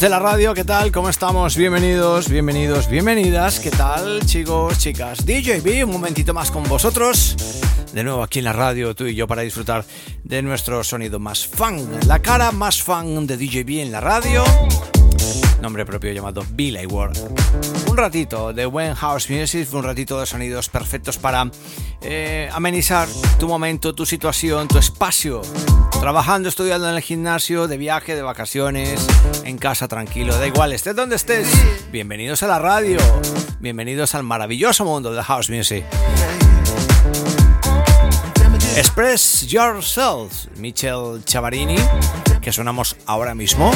De la radio, ¿qué tal? ¿Cómo estamos? Bienvenidos, bienvenidos, bienvenidas. ¿Qué tal, chicos, chicas? DJB, un momentito más con vosotros. De nuevo aquí en la radio, tú y yo, para disfrutar de nuestro sonido más fan. La cara más fan de DJB en la radio. Nombre propio llamado Billy Ward. Un ratito de buen house music, un ratito de sonidos perfectos para eh, amenizar tu momento, tu situación, tu espacio. Trabajando, estudiando en el gimnasio, de viaje, de vacaciones, en casa tranquilo, da igual, estés donde estés. Bienvenidos a la radio, bienvenidos al maravilloso mundo de house music. Express Yourself, Michel Chavarini, que sonamos ahora mismo.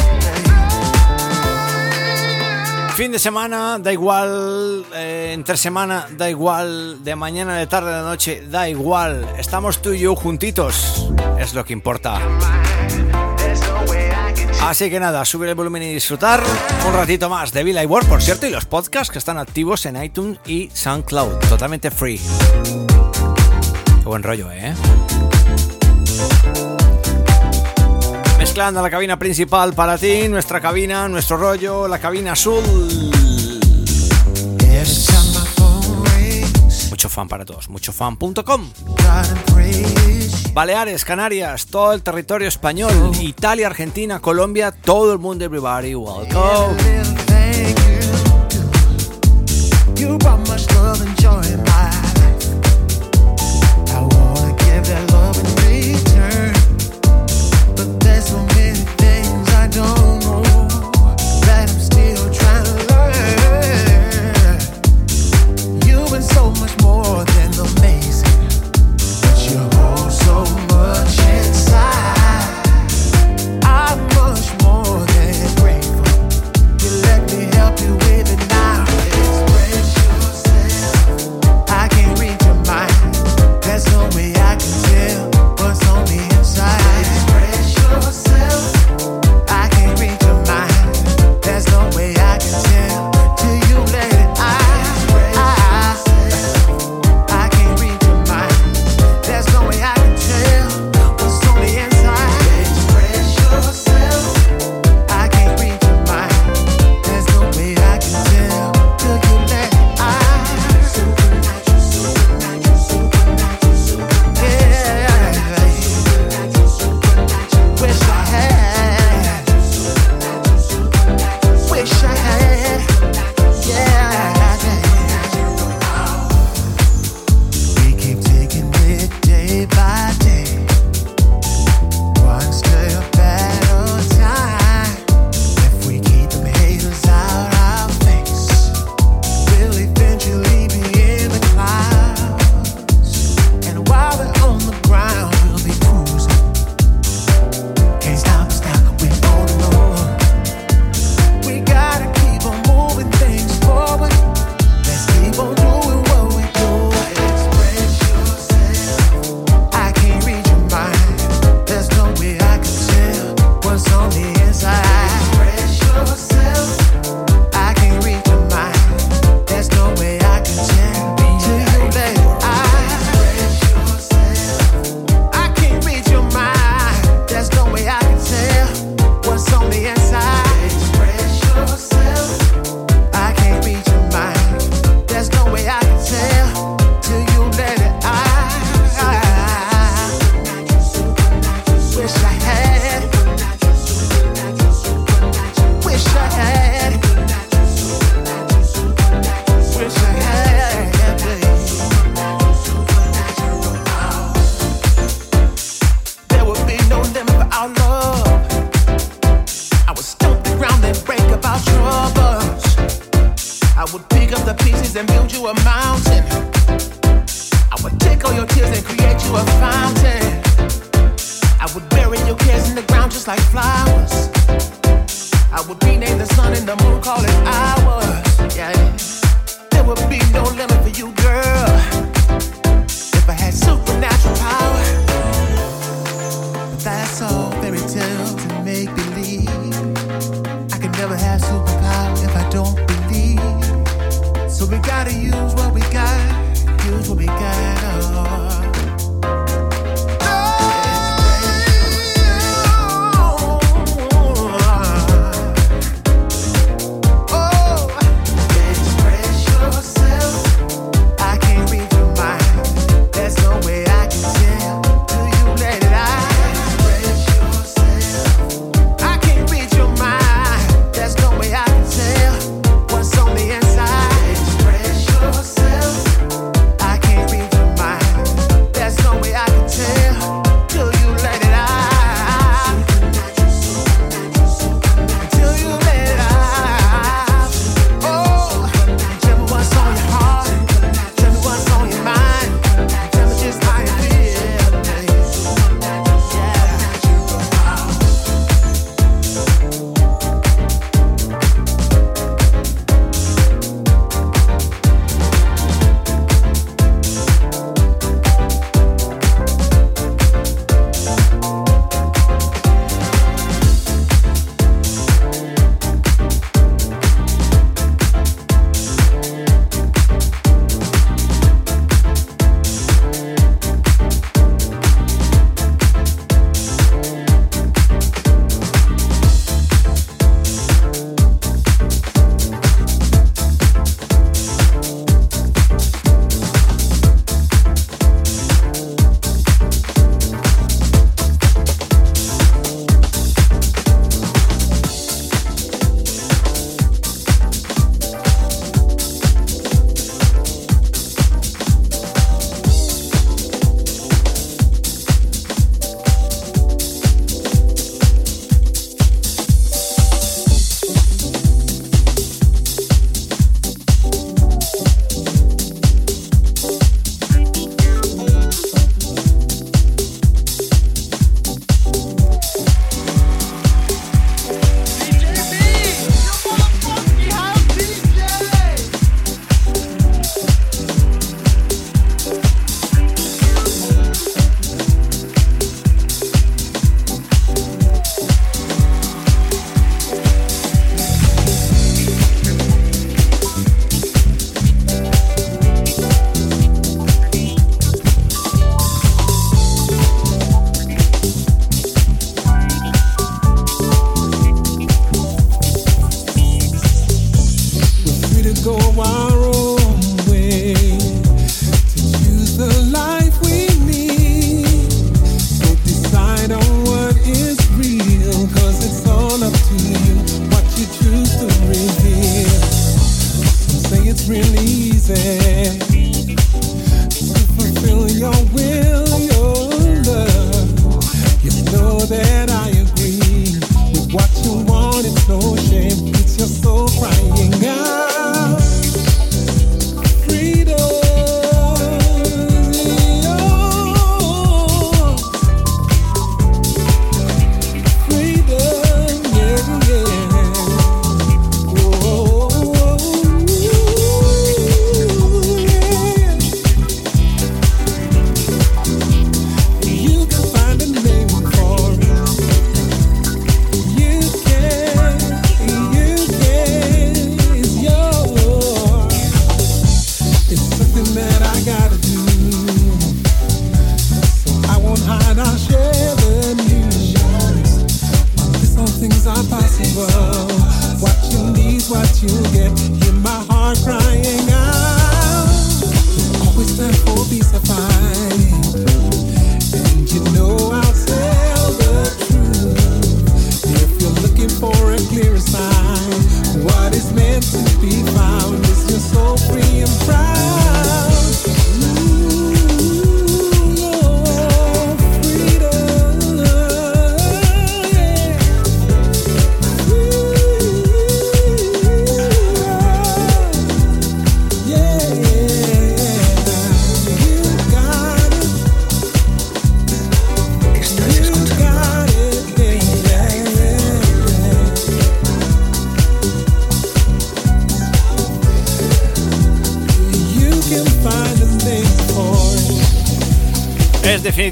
Fin de semana, da igual, eh, entre semana, da igual, de mañana, de tarde, de noche, da igual. Estamos tú y yo juntitos, es lo que importa. Así que nada, subir el volumen y disfrutar un ratito más de Villa y Word, por cierto, y los podcasts que están activos en iTunes y SoundCloud, totalmente free. Qué buen rollo, ¿eh? Mezclando la cabina principal para ti, nuestra cabina, nuestro rollo, la cabina azul. Mucho fan para todos, muchofan.com. Baleares, Canarias, todo el territorio español, Italia, Argentina, Colombia, todo el mundo, everybody, welcome. You brought much love and joy in my I would rename the sun and the moon, call it ours. Yeah, there would be no limit for you, girl. If I had supernatural power, but that's all fairy tales and make believe. I can never have superpower if I don't believe. So we gotta use what we got, use what we got.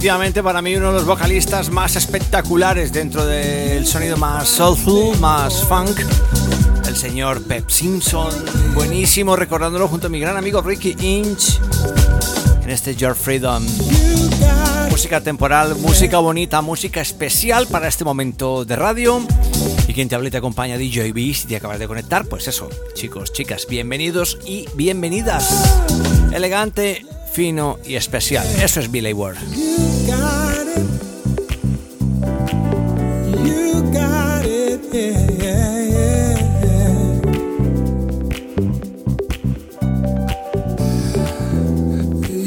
Definitivamente para mí uno de los vocalistas más espectaculares dentro del sonido más soulful, más funk. El señor Pep Simpson, buenísimo, recordándolo junto a mi gran amigo Ricky Inch en este Your Freedom. Música temporal, música bonita, música especial para este momento de radio. Y quien te habla y te acompaña, DJ B, si te acabas de conectar, pues eso, chicos, chicas, bienvenidos y bienvenidas. Elegante, fino y especial. Eso es Billy Ward.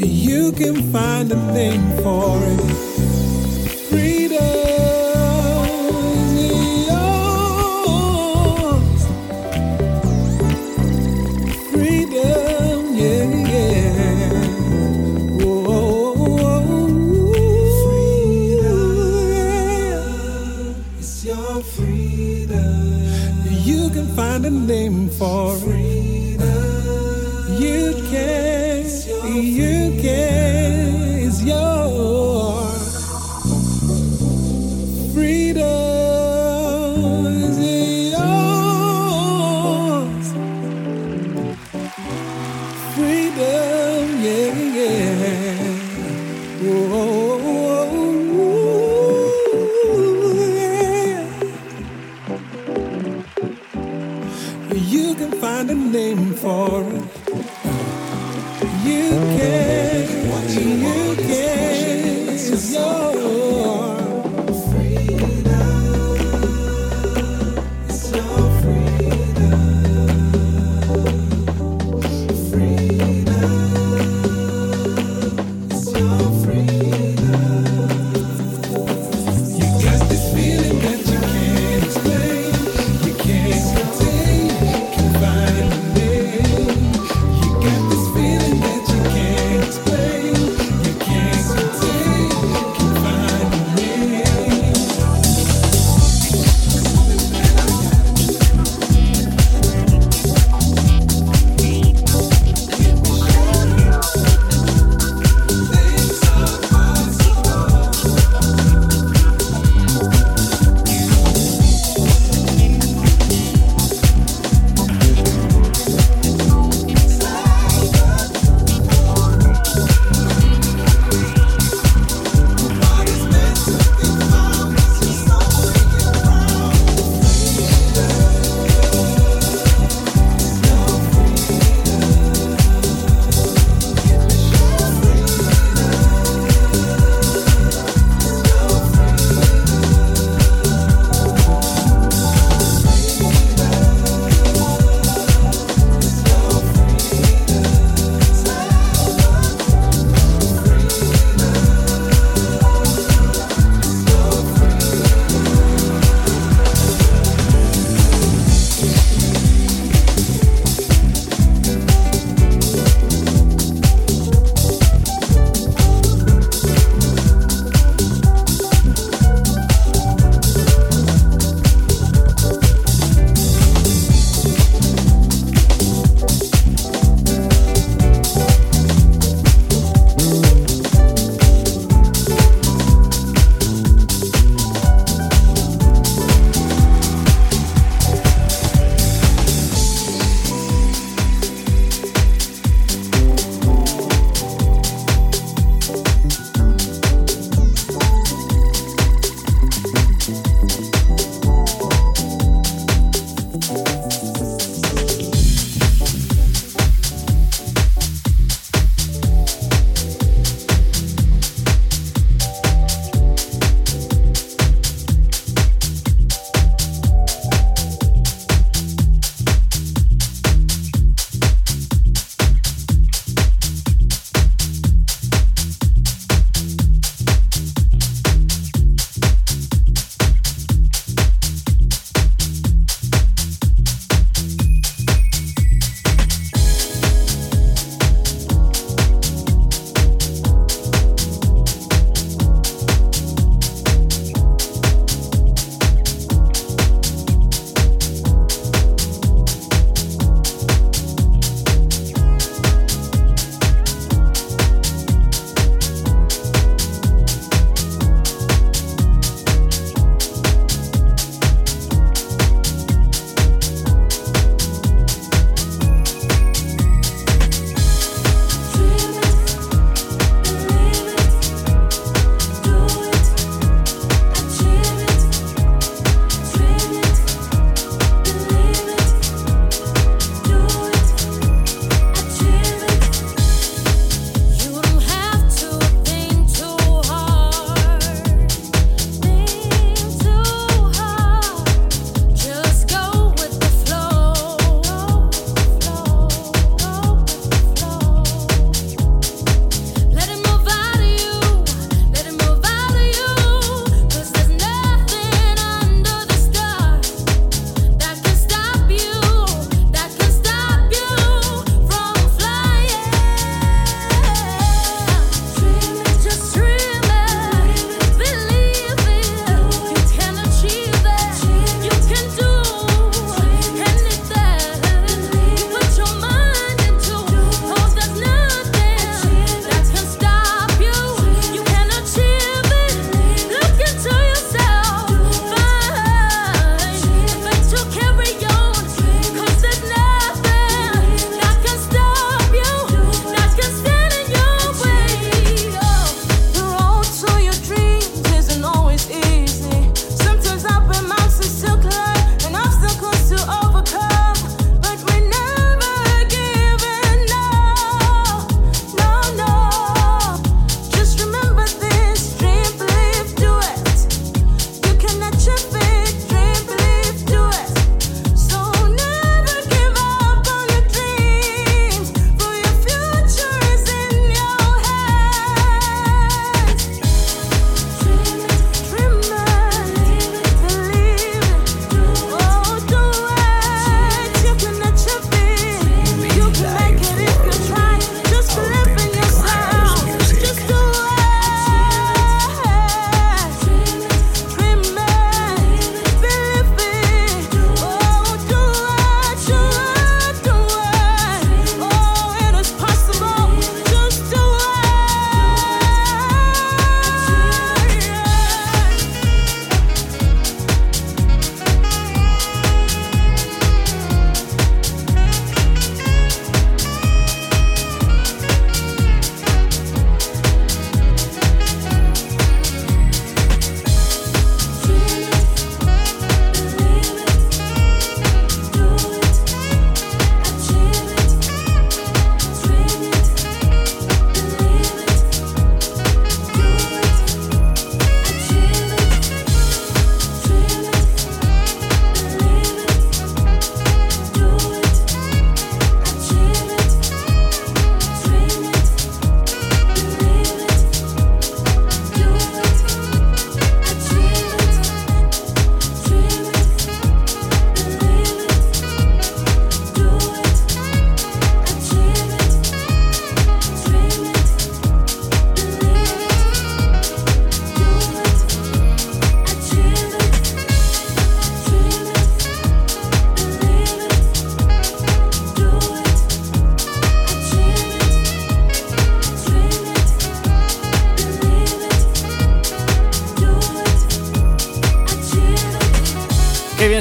You can find a name for it.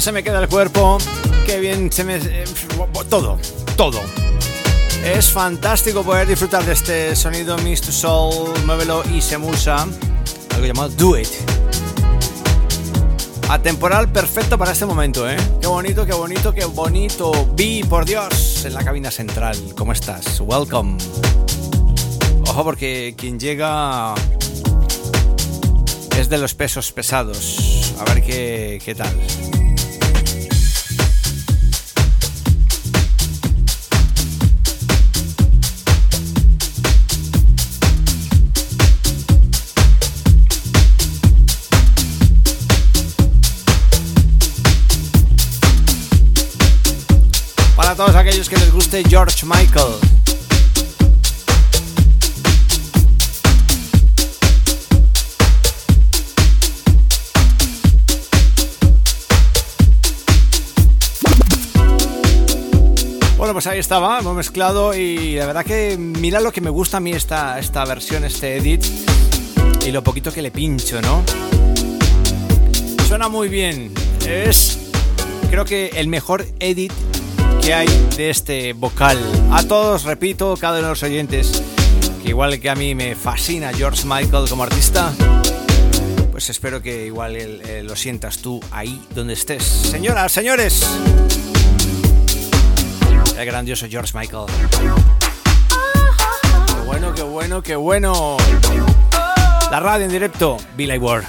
Se me queda el cuerpo, qué bien se me... Eh, todo, todo. Es fantástico poder disfrutar de este sonido Mist Soul, Muévelo y Semusa, algo llamado Do It. Atemporal perfecto para este momento, ¿eh? Qué bonito, qué bonito, qué bonito. Vi, por Dios, en la cabina central. ¿Cómo estás? Welcome. Ojo porque quien llega es de los pesos pesados. A ver qué, qué tal. Guste George Michael. Bueno, pues ahí estaba, hemos mezclado y la verdad que mira lo que me gusta a mí esta, esta versión, este edit y lo poquito que le pincho, ¿no? Suena muy bien, es creo que el mejor edit que hay de este vocal. A todos, repito, cada uno de los oyentes, que igual que a mí me fascina George Michael como artista, pues espero que igual eh, lo sientas tú ahí donde estés. Señoras, señores el grandioso George Michael. Qué bueno, qué bueno, qué bueno. La radio en directo, Billy Ward.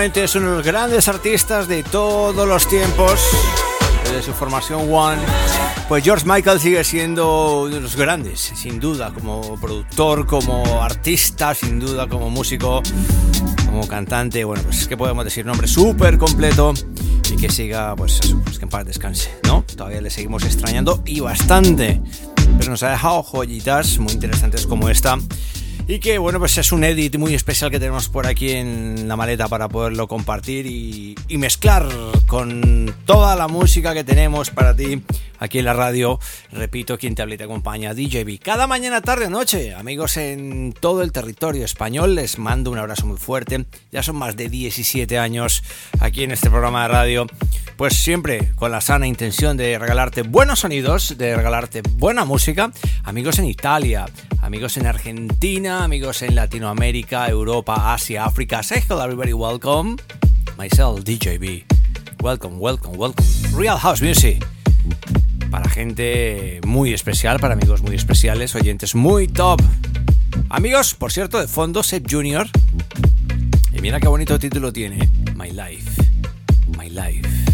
Es uno de los grandes artistas de todos los tiempos, desde su formación One. Pues George Michael sigue siendo uno de los grandes, sin duda, como productor, como artista, sin duda, como músico, como cantante. Bueno, pues es que podemos decir nombre súper completo y que siga, pues pues que en paz descanse, ¿no? Todavía le seguimos extrañando y bastante, pero nos ha dejado joyitas muy interesantes como esta. Y que bueno, pues es un edit muy especial que tenemos por aquí en la maleta para poderlo compartir y, y mezclar con toda la música que tenemos para ti aquí en la radio. Repito, quien te habla y te acompaña, DJB. Cada mañana, tarde, noche, amigos en todo el territorio español, les mando un abrazo muy fuerte. Ya son más de 17 años aquí en este programa de radio. Pues siempre con la sana intención de regalarte buenos sonidos, de regalarte buena música. Amigos en Italia, amigos en Argentina, amigos en Latinoamérica, Europa, Asia, África. Say hello, everybody, welcome. Myself, DJB. Welcome, welcome, welcome. Real House Music para gente muy especial, para amigos muy especiales, oyentes muy top. Amigos, por cierto, de fondo, Seth Junior. Y mira qué bonito título tiene. My Life. My Life.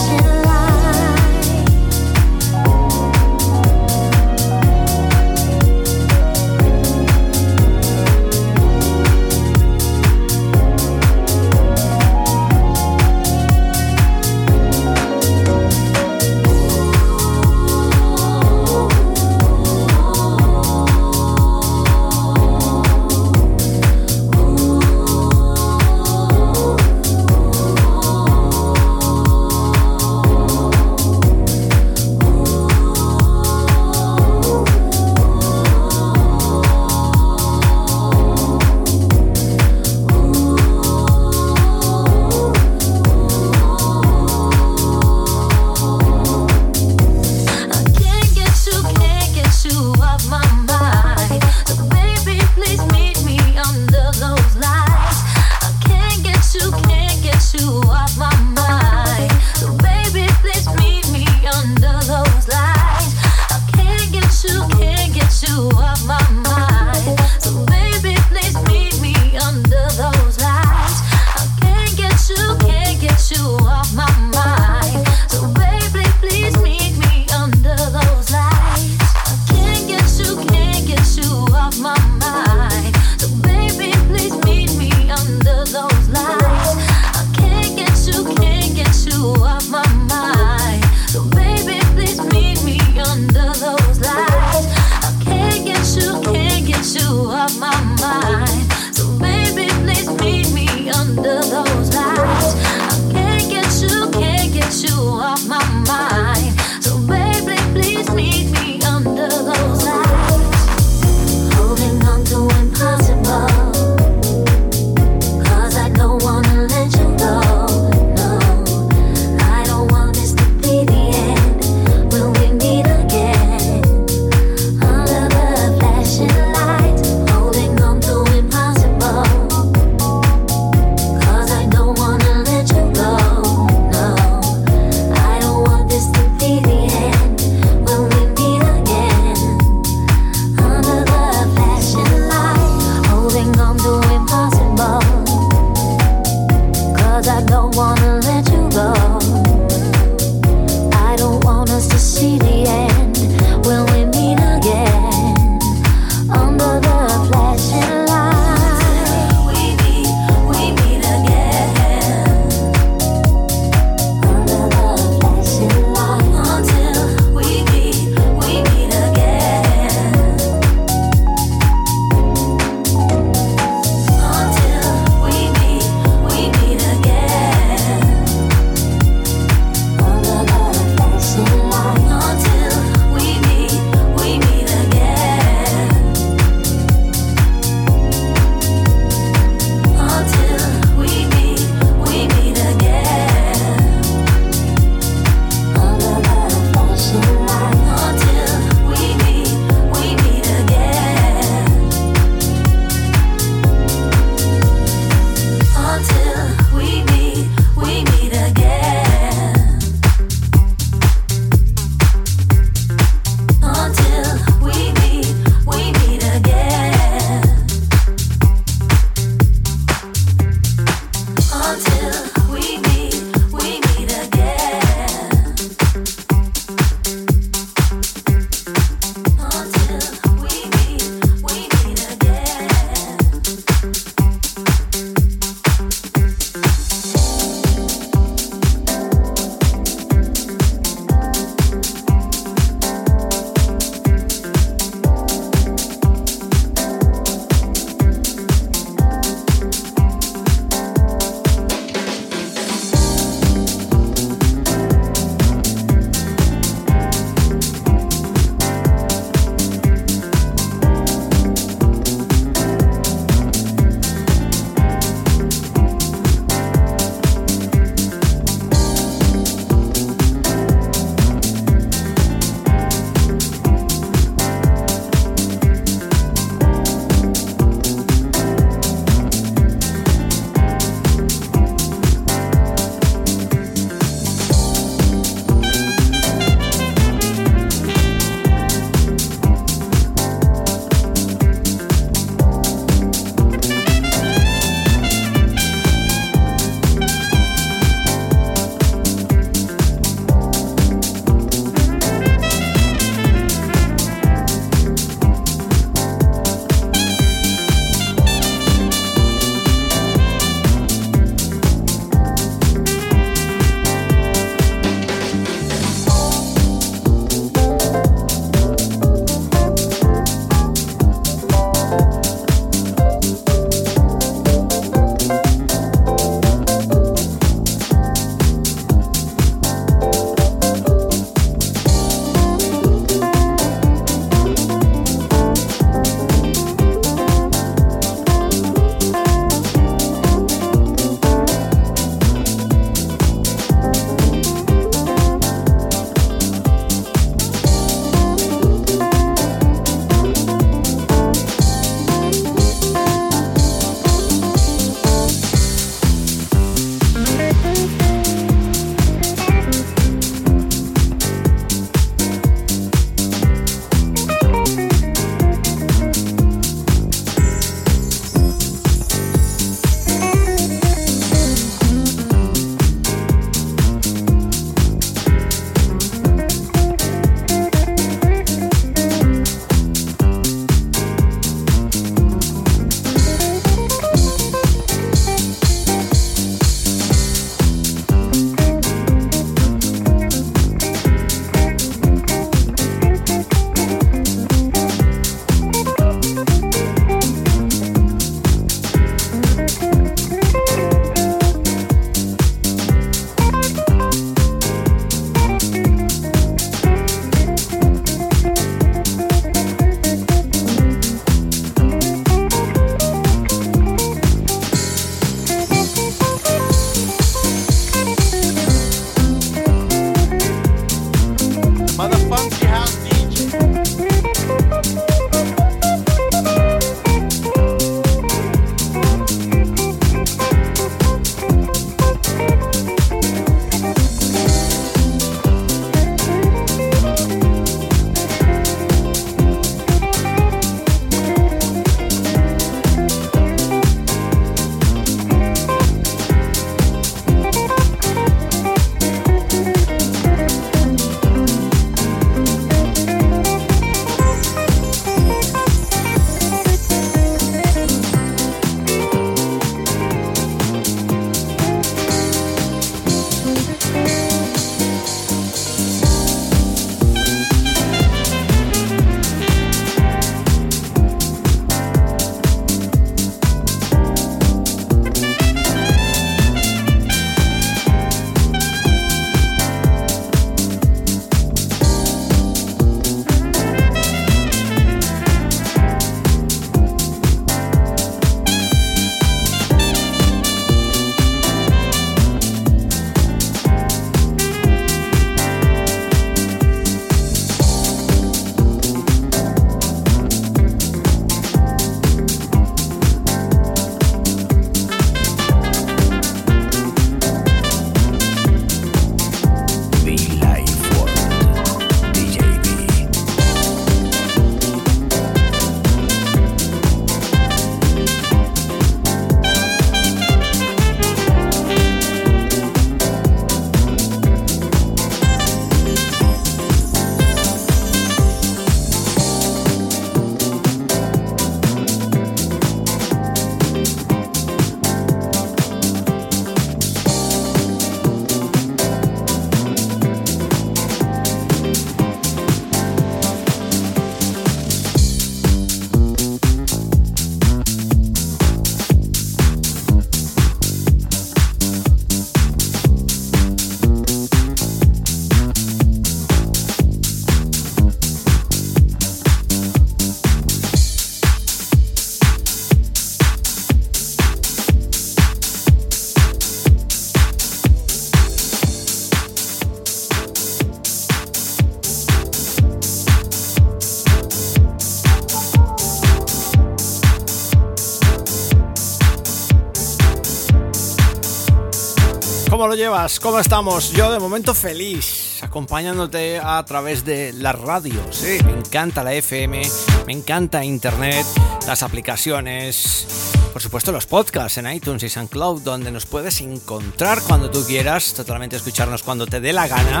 Lo llevas? ¿Cómo estamos? Yo de momento feliz, acompañándote a través de la radio. Sí, me encanta la FM, me encanta Internet, las aplicaciones, por supuesto los podcasts en iTunes y SoundCloud, donde nos puedes encontrar cuando tú quieras, totalmente escucharnos cuando te dé la gana.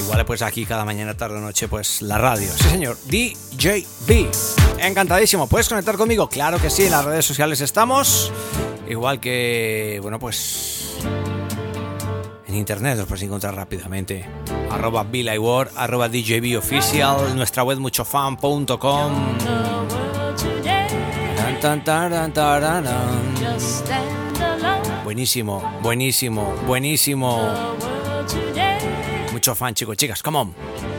Igual pues aquí cada mañana, tarde o noche, pues la radio. Sí señor, DJB. Encantadísimo, ¿puedes conectar conmigo? Claro que sí, en las redes sociales estamos. Igual que, bueno, pues internet los puedes encontrar rápidamente. Arroba Ward, arroba DJB Official, nuestra web muchofan.com. Buenísimo, buenísimo, buenísimo. Mucho fan, chicos, chicas, come on.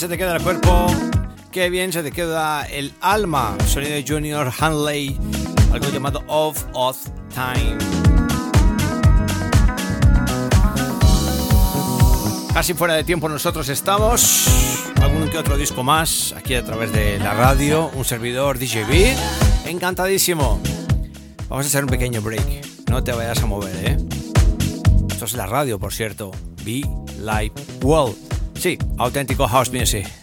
se te queda el cuerpo, qué bien se te queda el alma. Sonido de Junior Hanley, algo llamado Off of Time. Casi fuera de tiempo nosotros estamos. Algún que otro disco más aquí a través de la radio, un servidor DJB. Encantadísimo. Vamos a hacer un pequeño break. No te vayas a mover, ¿eh? Esto es la radio, por cierto. Be Live World. Sí, auténtico house music.